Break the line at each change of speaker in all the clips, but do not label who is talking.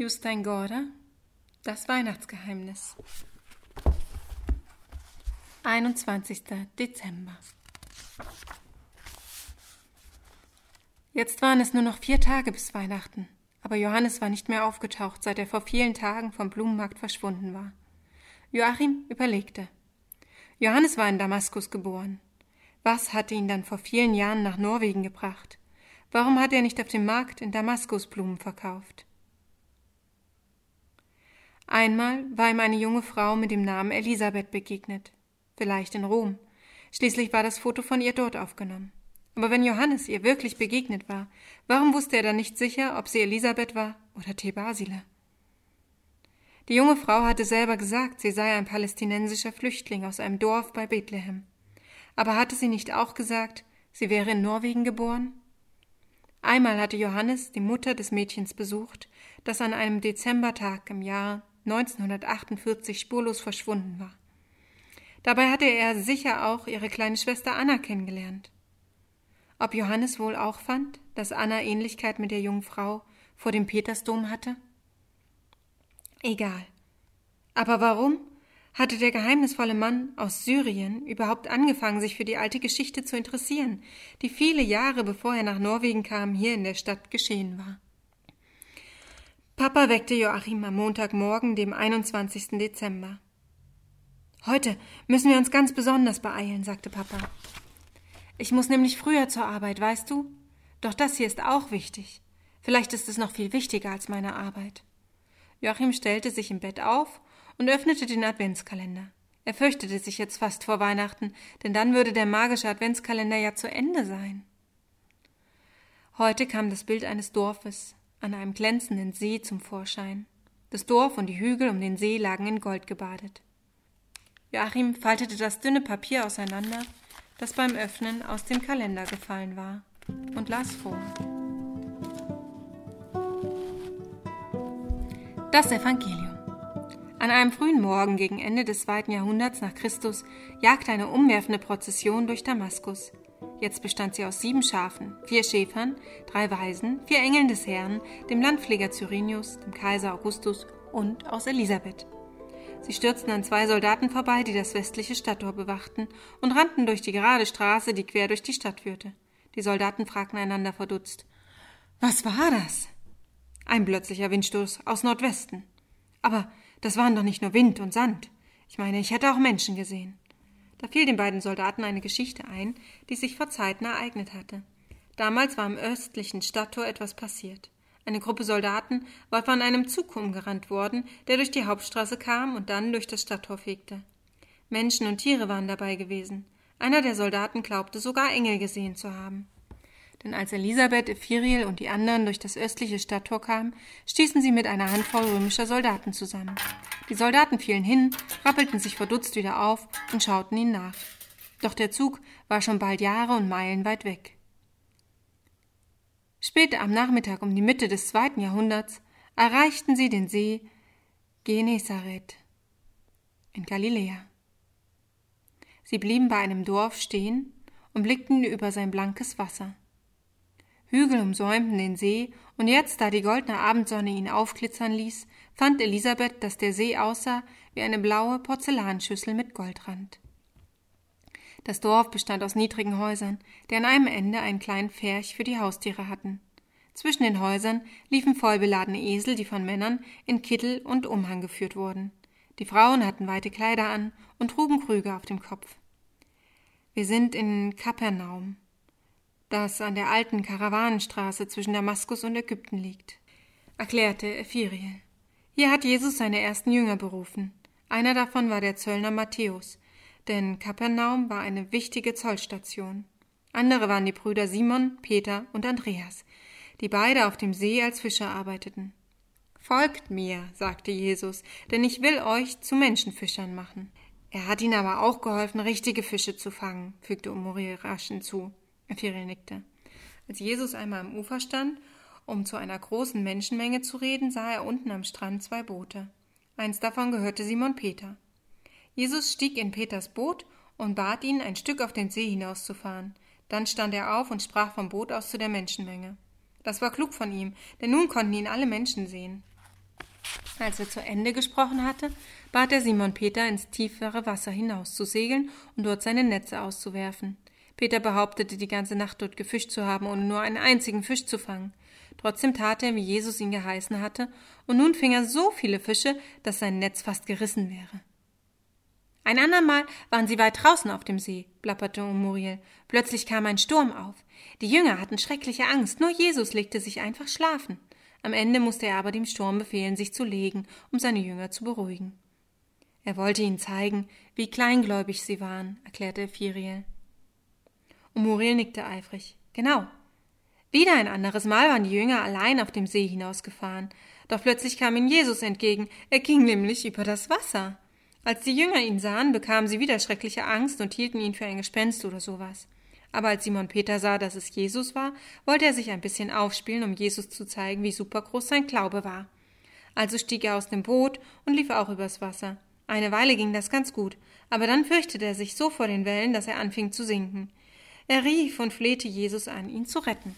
Justein Gorder Das Weihnachtsgeheimnis 21. Dezember Jetzt waren es nur noch vier Tage bis Weihnachten, aber Johannes war nicht mehr aufgetaucht, seit er vor vielen Tagen vom Blumenmarkt verschwunden war. Joachim überlegte. Johannes war in Damaskus geboren. Was hatte ihn dann vor vielen Jahren nach Norwegen gebracht? Warum hat er nicht auf dem Markt in Damaskus Blumen verkauft? Einmal war ihm eine junge Frau mit dem Namen Elisabeth begegnet, vielleicht in Rom. Schließlich war das Foto von ihr dort aufgenommen. Aber wenn Johannes ihr wirklich begegnet war, warum wusste er dann nicht sicher, ob sie Elisabeth war oder Thebasile? Die junge Frau hatte selber gesagt, sie sei ein palästinensischer Flüchtling aus einem Dorf bei Bethlehem. Aber hatte sie nicht auch gesagt, sie wäre in Norwegen geboren? Einmal hatte Johannes die Mutter des Mädchens besucht, das an einem Dezembertag im Jahr 1948 spurlos verschwunden war. Dabei hatte er sicher auch ihre kleine Schwester Anna kennengelernt. Ob Johannes wohl auch fand, dass Anna Ähnlichkeit mit der jungen Frau vor dem Petersdom hatte? Egal. Aber warum hatte der geheimnisvolle Mann aus Syrien überhaupt angefangen, sich für die alte Geschichte zu interessieren, die viele Jahre bevor er nach Norwegen kam, hier in der Stadt geschehen war? Papa weckte Joachim am Montagmorgen, dem 21. Dezember. Heute müssen wir uns ganz besonders beeilen, sagte Papa. Ich muss nämlich früher zur Arbeit, weißt du? Doch das hier ist auch wichtig. Vielleicht ist es noch viel wichtiger als meine Arbeit. Joachim stellte sich im Bett auf und öffnete den Adventskalender. Er fürchtete sich jetzt fast vor Weihnachten, denn dann würde der magische Adventskalender ja zu Ende sein. Heute kam das Bild eines Dorfes, an einem glänzenden See zum Vorschein. Das Dorf und die Hügel um den See lagen in Gold gebadet. Joachim faltete das dünne Papier auseinander, das beim Öffnen aus dem Kalender gefallen war, und las vor. Das Evangelium. An einem frühen Morgen gegen Ende des zweiten Jahrhunderts nach Christus jagte eine umwerfende Prozession durch Damaskus. Jetzt bestand sie aus sieben Schafen, vier Schäfern, drei Weisen, vier Engeln des Herrn, dem Landpfleger Cyrenius, dem Kaiser Augustus und aus Elisabeth. Sie stürzten an zwei Soldaten vorbei, die das westliche Stadttor bewachten, und rannten durch die gerade Straße, die quer durch die Stadt führte. Die Soldaten fragten einander verdutzt Was war das? Ein plötzlicher Windstoß aus Nordwesten. Aber das waren doch nicht nur Wind und Sand. Ich meine, ich hätte auch Menschen gesehen. Da fiel den beiden Soldaten eine Geschichte ein, die sich vor Zeiten ereignet hatte. Damals war im östlichen Stadttor etwas passiert. Eine Gruppe Soldaten war von einem Zug umgerannt worden, der durch die Hauptstraße kam und dann durch das Stadttor fegte. Menschen und Tiere waren dabei gewesen. Einer der Soldaten glaubte sogar Engel gesehen zu haben. Denn als Elisabeth, Ephiriel und die anderen durch das östliche Stadttor kamen, stießen sie mit einer Handvoll römischer Soldaten zusammen. Die Soldaten fielen hin, rappelten sich verdutzt wieder auf und schauten ihnen nach. Doch der Zug war schon bald Jahre und Meilen weit weg. Spät am Nachmittag um die Mitte des zweiten Jahrhunderts erreichten sie den See Genezareth in Galiläa. Sie blieben bei einem Dorf stehen und blickten über sein blankes Wasser. Hügel umsäumten den See, und jetzt, da die goldene Abendsonne ihn aufglitzern ließ, fand Elisabeth, dass der See aussah wie eine blaue Porzellanschüssel mit Goldrand. Das Dorf bestand aus niedrigen Häusern, die an einem Ende einen kleinen Pferch für die Haustiere hatten. Zwischen den Häusern liefen vollbeladene Esel, die von Männern in Kittel und Umhang geführt wurden. Die Frauen hatten weite Kleider an und trugen Krüge auf dem Kopf. Wir sind in Kapernaum, das an der alten Karawanenstraße zwischen Damaskus und Ägypten liegt, erklärte Ephiriel. Hier hat Jesus seine ersten Jünger berufen. Einer davon war der Zöllner Matthäus, denn Kapernaum war eine wichtige Zollstation. Andere waren die Brüder Simon, Peter und Andreas, die beide auf dem See als Fischer arbeiteten. Folgt mir, sagte Jesus, denn ich will euch zu Menschenfischern machen. Er hat ihnen aber auch geholfen, richtige Fische zu fangen, fügte Umuri rasch hinzu. Ephiriel nickte. Als Jesus einmal am Ufer stand, um zu einer großen Menschenmenge zu reden, sah er unten am Strand zwei Boote. Eins davon gehörte Simon Peter. Jesus stieg in Peters Boot und bat ihn, ein Stück auf den See hinauszufahren. Dann stand er auf und sprach vom Boot aus zu der Menschenmenge. Das war klug von ihm, denn nun konnten ihn alle Menschen sehen. Als er zu Ende gesprochen hatte, bat er Simon Peter, ins tiefere Wasser hinauszusegeln und dort seine Netze auszuwerfen. Peter behauptete, die ganze Nacht dort gefischt zu haben, ohne nur einen einzigen Fisch zu fangen. Trotzdem tat er, wie Jesus ihn geheißen hatte, und nun fing er so viele Fische, dass sein Netz fast gerissen wäre. Ein andermal waren sie weit draußen auf dem See, plapperte Muriel. Plötzlich kam ein Sturm auf. Die Jünger hatten schreckliche Angst, nur Jesus legte sich einfach schlafen. Am Ende musste er aber dem Sturm befehlen, sich zu legen, um seine Jünger zu beruhigen. Er wollte ihnen zeigen, wie kleingläubig sie waren, erklärte Ephiriel. Und Muriel nickte eifrig. Genau. Wieder ein anderes Mal waren die Jünger allein auf dem See hinausgefahren. Doch plötzlich kam ihnen Jesus entgegen. Er ging nämlich über das Wasser. Als die Jünger ihn sahen, bekamen sie wieder schreckliche Angst und hielten ihn für ein Gespenst oder sowas. Aber als Simon Peter sah, dass es Jesus war, wollte er sich ein bisschen aufspielen, um Jesus zu zeigen, wie supergroß sein Glaube war. Also stieg er aus dem Boot und lief auch übers Wasser. Eine Weile ging das ganz gut, aber dann fürchtete er sich so vor den Wellen, dass er anfing zu sinken. Er rief und flehte Jesus an, ihn zu retten.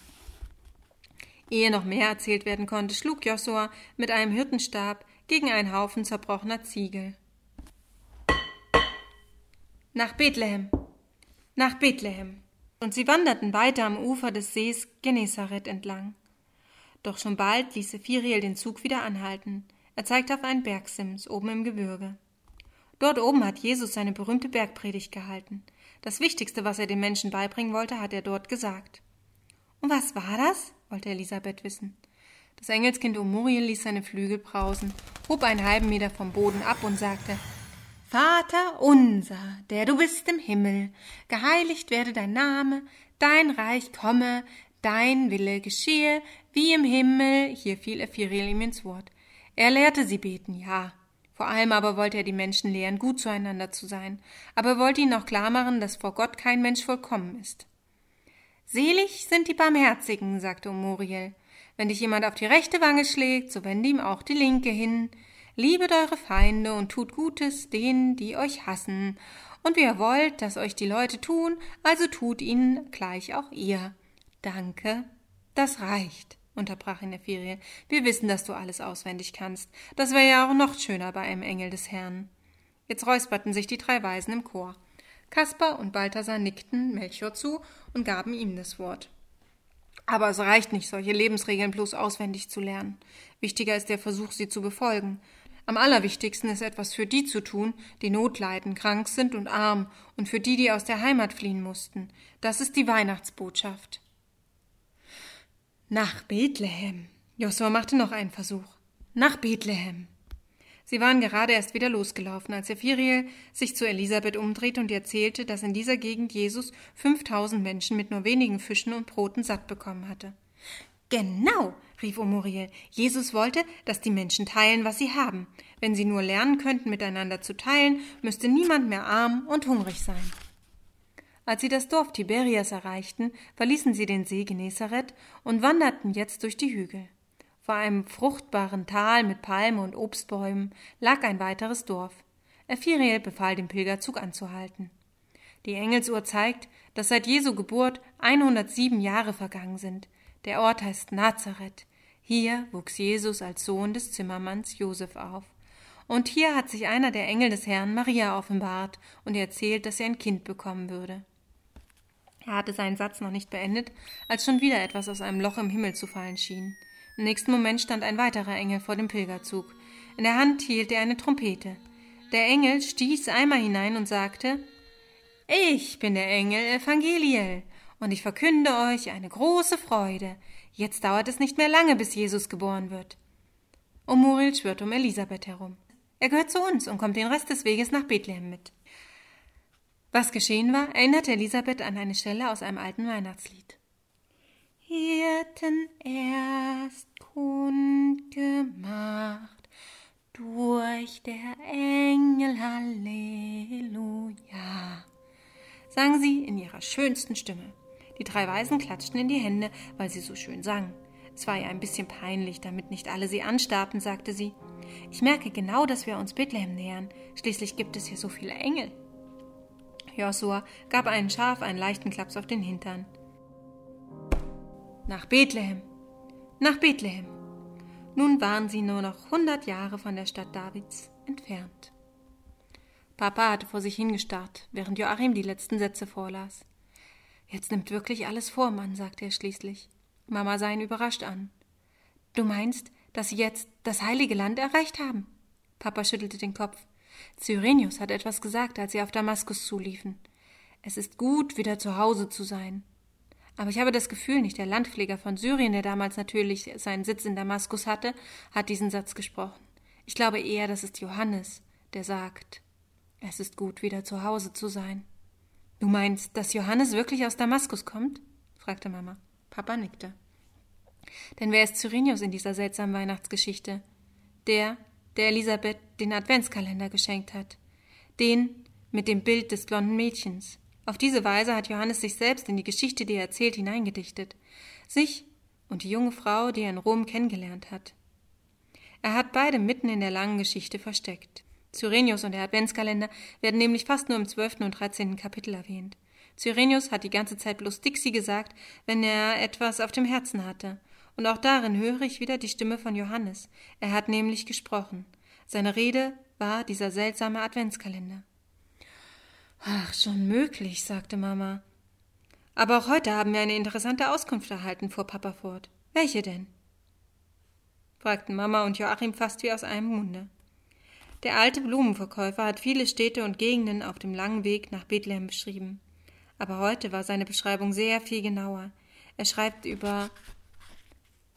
Ehe noch mehr erzählt werden konnte, schlug Josua mit einem Hirtenstab gegen einen Haufen zerbrochener Ziegel. Nach Bethlehem. Nach Bethlehem und sie wanderten weiter am Ufer des Sees Genezareth entlang. Doch schon bald ließ Ephiriel den Zug wieder anhalten. Er zeigte auf einen Bergsims oben im Gebirge. Dort oben hat Jesus seine berühmte Bergpredigt gehalten. Das Wichtigste, was er den Menschen beibringen wollte, hat er dort gesagt. Und was war das? wollte Elisabeth wissen. Das Engelskind Omuriel ließ seine Flügel brausen, hob einen halben Meter vom Boden ab und sagte Vater unser, der du bist im Himmel, geheiligt werde dein Name, dein Reich komme, dein Wille geschehe, wie im Himmel. Hier fiel Ephiriel ihm ins Wort. Er lehrte sie beten, ja. Vor allem aber wollte er die Menschen lehren, gut zueinander zu sein. Aber er wollte ihnen auch klar machen, dass vor Gott kein Mensch vollkommen ist. Selig sind die Barmherzigen, sagte Muriel. Wenn dich jemand auf die rechte Wange schlägt, so wende ihm auch die linke hin. Liebet eure Feinde und tut Gutes denen, die euch hassen. Und wie ihr wollt, dass euch die Leute tun, also tut ihnen gleich auch ihr. Danke, das reicht, unterbrach ihn der Ferie. Wir wissen, dass du alles auswendig kannst. Das wäre ja auch noch schöner bei einem Engel des Herrn. Jetzt räusperten sich die drei Weisen im Chor. Kaspar und Balthasar nickten Melchior zu und gaben ihm das Wort. Aber es reicht nicht, solche Lebensregeln bloß auswendig zu lernen. Wichtiger ist der Versuch, sie zu befolgen. Am allerwichtigsten ist etwas für die zu tun, die Not leiden, krank sind und arm, und für die, die aus der Heimat fliehen mussten. Das ist die Weihnachtsbotschaft. Nach Bethlehem. Josua machte noch einen Versuch. Nach Bethlehem. Sie waren gerade erst wieder losgelaufen, als Ephiriel sich zu Elisabeth umdrehte und erzählte, dass in dieser Gegend Jesus fünftausend Menschen mit nur wenigen Fischen und Broten satt bekommen hatte. Genau, rief Omuriel. Jesus wollte, dass die Menschen teilen, was sie haben. Wenn sie nur lernen könnten, miteinander zu teilen, müsste niemand mehr arm und hungrig sein. Als sie das Dorf Tiberias erreichten, verließen sie den See Genezareth und wanderten jetzt durch die Hügel. Vor einem fruchtbaren Tal mit Palmen und Obstbäumen lag ein weiteres Dorf. Ephiriel befahl dem Pilgerzug anzuhalten. Die Engelsuhr zeigt, dass seit Jesu Geburt 107 Jahre vergangen sind. Der Ort heißt Nazareth. Hier wuchs Jesus als Sohn des Zimmermanns Josef auf. Und hier hat sich einer der Engel des Herrn Maria offenbart und erzählt, dass sie ein Kind bekommen würde. Er hatte seinen Satz noch nicht beendet, als schon wieder etwas aus einem Loch im Himmel zu fallen schien. Im nächsten Moment stand ein weiterer Engel vor dem Pilgerzug. In der Hand hielt er eine Trompete. Der Engel stieß einmal hinein und sagte Ich bin der Engel Evangeliel, und ich verkünde euch eine große Freude. Jetzt dauert es nicht mehr lange, bis Jesus geboren wird. Und Muriel schwirrt um Elisabeth herum. Er gehört zu uns und kommt den Rest des Weges nach Bethlehem mit. Was geschehen war, erinnerte Elisabeth an eine Stelle aus einem alten Weihnachtslied. Hirten erst kundgemacht durch der Engel Halleluja, sang sie in ihrer schönsten Stimme. Die drei Weisen klatschten in die Hände, weil sie so schön sang. Es war ihr ein bisschen peinlich, damit nicht alle sie anstarrten, sagte sie. Ich merke genau, dass wir uns Bethlehem nähern. Schließlich gibt es hier so viele Engel. Josua gab einen Schaf einen leichten Klaps auf den Hintern. Nach Bethlehem. Nach Bethlehem. Nun waren sie nur noch hundert Jahre von der Stadt Davids entfernt. Papa hatte vor sich hingestarrt, während Joachim die letzten Sätze vorlas. Jetzt nimmt wirklich alles vor, Mann, sagte er schließlich. Mama sah ihn überrascht an. Du meinst, dass sie jetzt das heilige Land erreicht haben? Papa schüttelte den Kopf. Cyrenius hat etwas gesagt, als sie auf Damaskus zuliefen. Es ist gut, wieder zu Hause zu sein. Aber ich habe das Gefühl, nicht der Landpfleger von Syrien, der damals natürlich seinen Sitz in Damaskus hatte, hat diesen Satz gesprochen. Ich glaube eher, das ist Johannes, der sagt, es ist gut, wieder zu Hause zu sein. Du meinst, dass Johannes wirklich aus Damaskus kommt? fragte Mama. Papa nickte. Denn wer ist Cyrenius in dieser seltsamen Weihnachtsgeschichte? Der, der Elisabeth den Adventskalender geschenkt hat. Den mit dem Bild des blonden Mädchens. Auf diese Weise hat Johannes sich selbst in die Geschichte, die er erzählt, hineingedichtet. Sich und die junge Frau, die er in Rom kennengelernt hat. Er hat beide mitten in der langen Geschichte versteckt. Cyrenius und der Adventskalender werden nämlich fast nur im zwölften und dreizehnten Kapitel erwähnt. Cyrenius hat die ganze Zeit bloß Dixie gesagt, wenn er etwas auf dem Herzen hatte. Und auch darin höre ich wieder die Stimme von Johannes. Er hat nämlich gesprochen. Seine Rede war dieser seltsame Adventskalender. Ach, schon möglich, sagte Mama. Aber auch heute haben wir eine interessante Auskunft erhalten, fuhr Papa fort. Welche denn? fragten Mama und Joachim fast wie aus einem Munde. Der alte Blumenverkäufer hat viele Städte und Gegenden auf dem langen Weg nach Bethlehem beschrieben. Aber heute war seine Beschreibung sehr viel genauer. Er schreibt über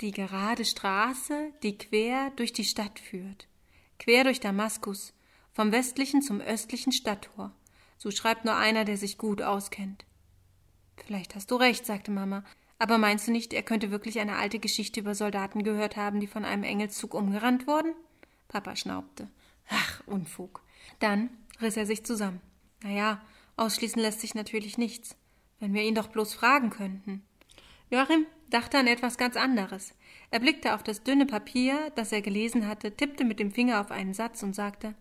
die gerade Straße, die quer durch die Stadt führt, quer durch Damaskus, vom westlichen zum östlichen Stadttor. So schreibt nur einer, der sich gut auskennt. Vielleicht hast du recht, sagte Mama. Aber meinst du nicht, er könnte wirklich eine alte Geschichte über Soldaten gehört haben, die von einem Engelszug umgerannt wurden? Papa schnaubte. Ach, Unfug. Dann riss er sich zusammen. Na ja, ausschließen lässt sich natürlich nichts. Wenn wir ihn doch bloß fragen könnten. Joachim dachte an etwas ganz anderes. Er blickte auf das dünne Papier, das er gelesen hatte, tippte mit dem Finger auf einen Satz und sagte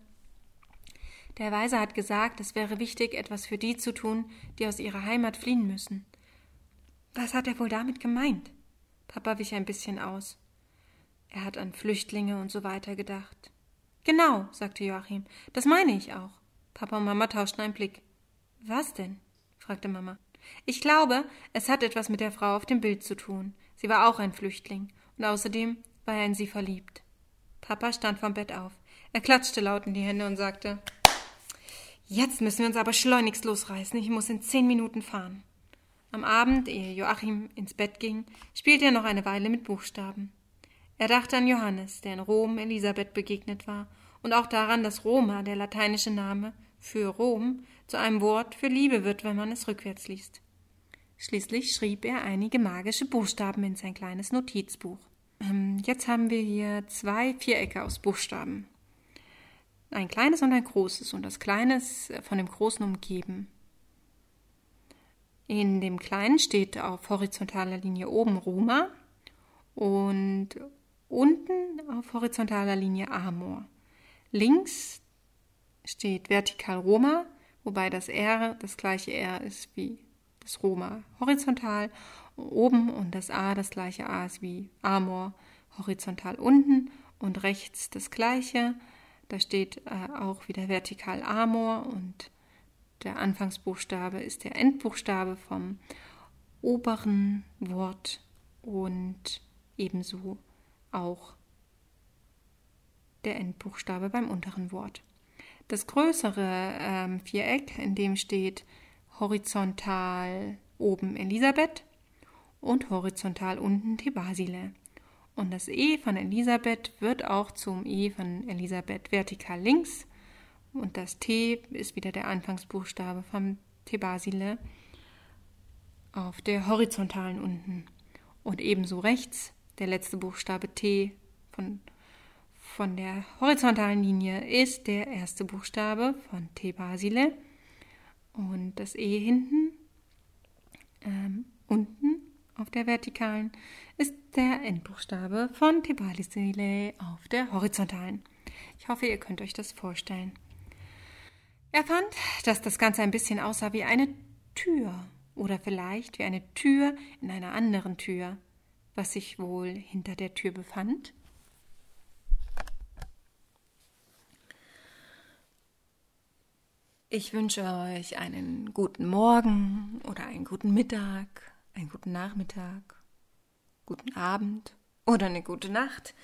Der Weise hat gesagt, es wäre wichtig, etwas für die zu tun, die aus ihrer Heimat fliehen müssen. Was hat er wohl damit gemeint? Papa wich ein bisschen aus. Er hat an Flüchtlinge und so weiter gedacht. Genau, sagte Joachim. Das meine ich auch. Papa und Mama tauschten einen Blick. Was denn? fragte Mama. Ich glaube, es hat etwas mit der Frau auf dem Bild zu tun. Sie war auch ein Flüchtling, und außerdem war er in sie verliebt. Papa stand vom Bett auf. Er klatschte laut in die Hände und sagte Jetzt müssen wir uns aber schleunigst losreißen. Ich muss in zehn Minuten fahren. Am Abend, ehe Joachim ins Bett ging, spielte er noch eine Weile mit Buchstaben. Er dachte an Johannes, der in Rom Elisabeth begegnet war, und auch daran, dass Roma, der lateinische Name für Rom, zu einem Wort für Liebe wird, wenn man es rückwärts liest. Schließlich schrieb er einige magische Buchstaben in sein kleines Notizbuch. Ähm, jetzt haben wir hier zwei Vierecke aus Buchstaben. Ein kleines und ein großes, und das kleine ist von dem großen umgeben. In dem kleinen steht auf horizontaler Linie oben Roma und Unten auf horizontaler Linie Amor. Links steht vertikal Roma, wobei das R das gleiche R ist wie das Roma horizontal oben und das A das gleiche A ist wie Amor horizontal unten und rechts das gleiche. Da steht äh, auch wieder vertikal Amor und der Anfangsbuchstabe ist der Endbuchstabe vom oberen Wort und ebenso auch der Endbuchstabe beim unteren Wort. Das größere ähm, Viereck, in dem steht horizontal oben Elisabeth und horizontal unten Thebasile. Und das E von Elisabeth wird auch zum E von Elisabeth vertikal links. Und das T ist wieder der Anfangsbuchstabe vom Thebasile auf der horizontalen unten. Und ebenso rechts der letzte Buchstabe T von, von der horizontalen Linie ist der erste Buchstabe von T Basile und das E hinten ähm, unten auf der vertikalen ist der Endbuchstabe von T Basile auf der horizontalen. Ich hoffe, ihr könnt euch das vorstellen. Er fand, dass das Ganze ein bisschen aussah wie eine Tür oder vielleicht wie eine Tür in einer anderen Tür was sich wohl hinter der Tür befand? Ich wünsche euch einen guten Morgen oder einen guten Mittag, einen guten Nachmittag, guten Abend oder eine gute Nacht.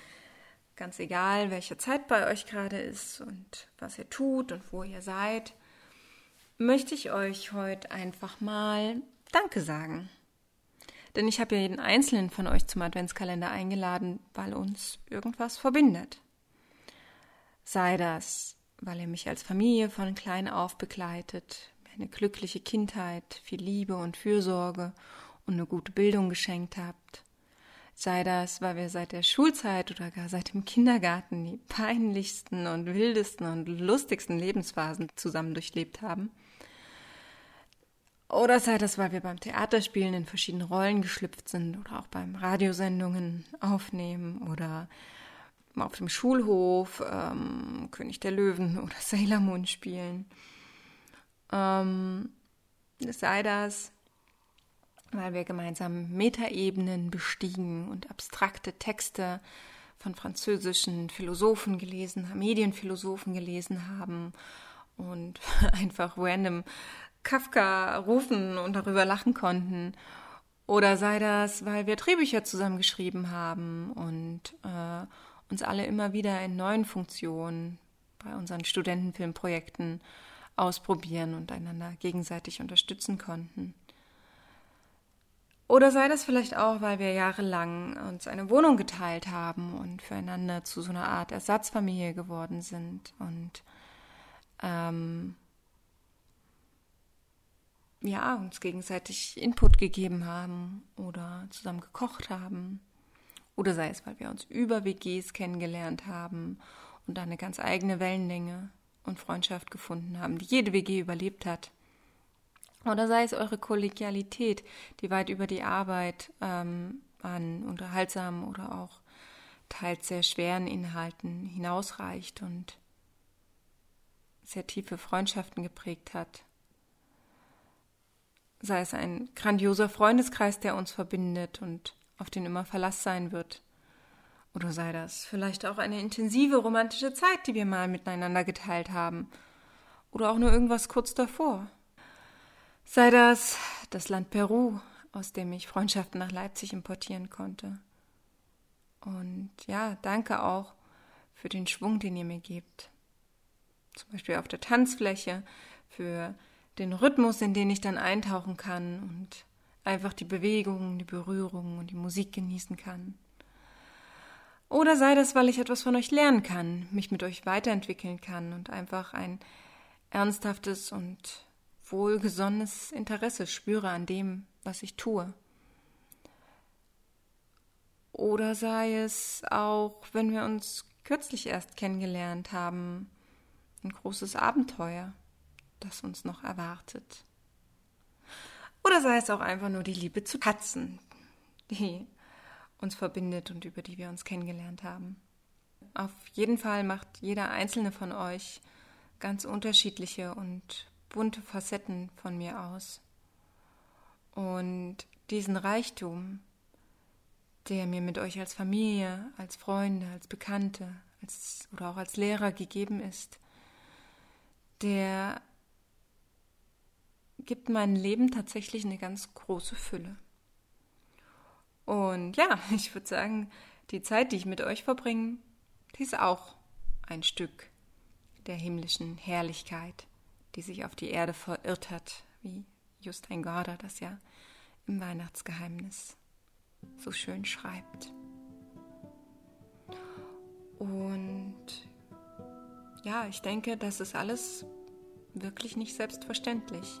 Ganz egal, welche Zeit bei euch gerade ist und was ihr tut und wo ihr seid, möchte ich euch heute einfach mal Danke sagen. Denn ich habe ja jeden einzelnen von euch zum Adventskalender eingeladen, weil uns irgendwas verbindet. Sei das weil ihr mich als Familie von klein auf begleitet, mir eine glückliche Kindheit, viel Liebe und Fürsorge und eine gute Bildung geschenkt habt. Sei das, weil wir seit der Schulzeit oder gar seit dem Kindergarten die peinlichsten und wildesten und lustigsten Lebensphasen zusammen durchlebt haben. Oder sei das, weil wir beim Theaterspielen in verschiedene Rollen geschlüpft sind oder auch beim Radiosendungen aufnehmen oder auf dem Schulhof ähm, König der Löwen oder Sailor Moon spielen. Ähm, sei das, weil wir gemeinsam Metaebenen bestiegen und abstrakte Texte von französischen Philosophen gelesen Medienphilosophen gelesen haben und einfach random Kafka rufen und darüber lachen konnten. Oder sei das, weil wir Drehbücher zusammengeschrieben haben und äh, uns alle immer wieder in neuen Funktionen bei unseren Studentenfilmprojekten ausprobieren und einander gegenseitig unterstützen konnten. Oder sei das vielleicht auch, weil wir jahrelang uns eine Wohnung geteilt haben und füreinander zu so einer Art Ersatzfamilie geworden sind und ähm, ja, uns gegenseitig Input gegeben haben oder zusammen gekocht haben oder sei es, weil wir uns über WGs kennengelernt haben und eine ganz eigene Wellenlänge und Freundschaft gefunden haben, die jede WG überlebt hat. Oder sei es eure Kollegialität, die weit über die Arbeit ähm, an unterhaltsamen oder auch teils sehr schweren Inhalten hinausreicht und sehr tiefe Freundschaften geprägt hat. Sei es ein grandioser Freundeskreis, der uns verbindet und auf den immer Verlass sein wird. Oder sei das vielleicht auch eine intensive romantische Zeit, die wir mal miteinander geteilt haben. Oder auch nur irgendwas kurz davor. Sei das das Land Peru, aus dem ich Freundschaften nach Leipzig importieren konnte. Und ja, danke auch für den Schwung, den ihr mir gebt. Zum Beispiel auf der Tanzfläche, für den Rhythmus, in den ich dann eintauchen kann und einfach die Bewegung, die Berührung und die Musik genießen kann. Oder sei das, weil ich etwas von euch lernen kann, mich mit euch weiterentwickeln kann und einfach ein ernsthaftes und wohlgesonnenes Interesse spüre an dem, was ich tue. Oder sei es auch, wenn wir uns kürzlich erst kennengelernt haben, ein großes Abenteuer, das uns noch erwartet. Oder sei es auch einfach nur die Liebe zu Katzen, die uns verbindet und über die wir uns kennengelernt haben. Auf jeden Fall macht jeder einzelne von euch ganz unterschiedliche und bunte Facetten von mir aus. Und diesen Reichtum, der mir mit euch als Familie, als Freunde, als Bekannte als, oder auch als Lehrer gegeben ist, der gibt meinem Leben tatsächlich eine ganz große Fülle. Und ja, ich würde sagen, die Zeit, die ich mit euch verbringe, die ist auch ein Stück der himmlischen Herrlichkeit, die sich auf die Erde verirrt hat, wie Justin Gorder das ja im Weihnachtsgeheimnis so schön schreibt. Und ja, ich denke, das ist alles wirklich nicht selbstverständlich.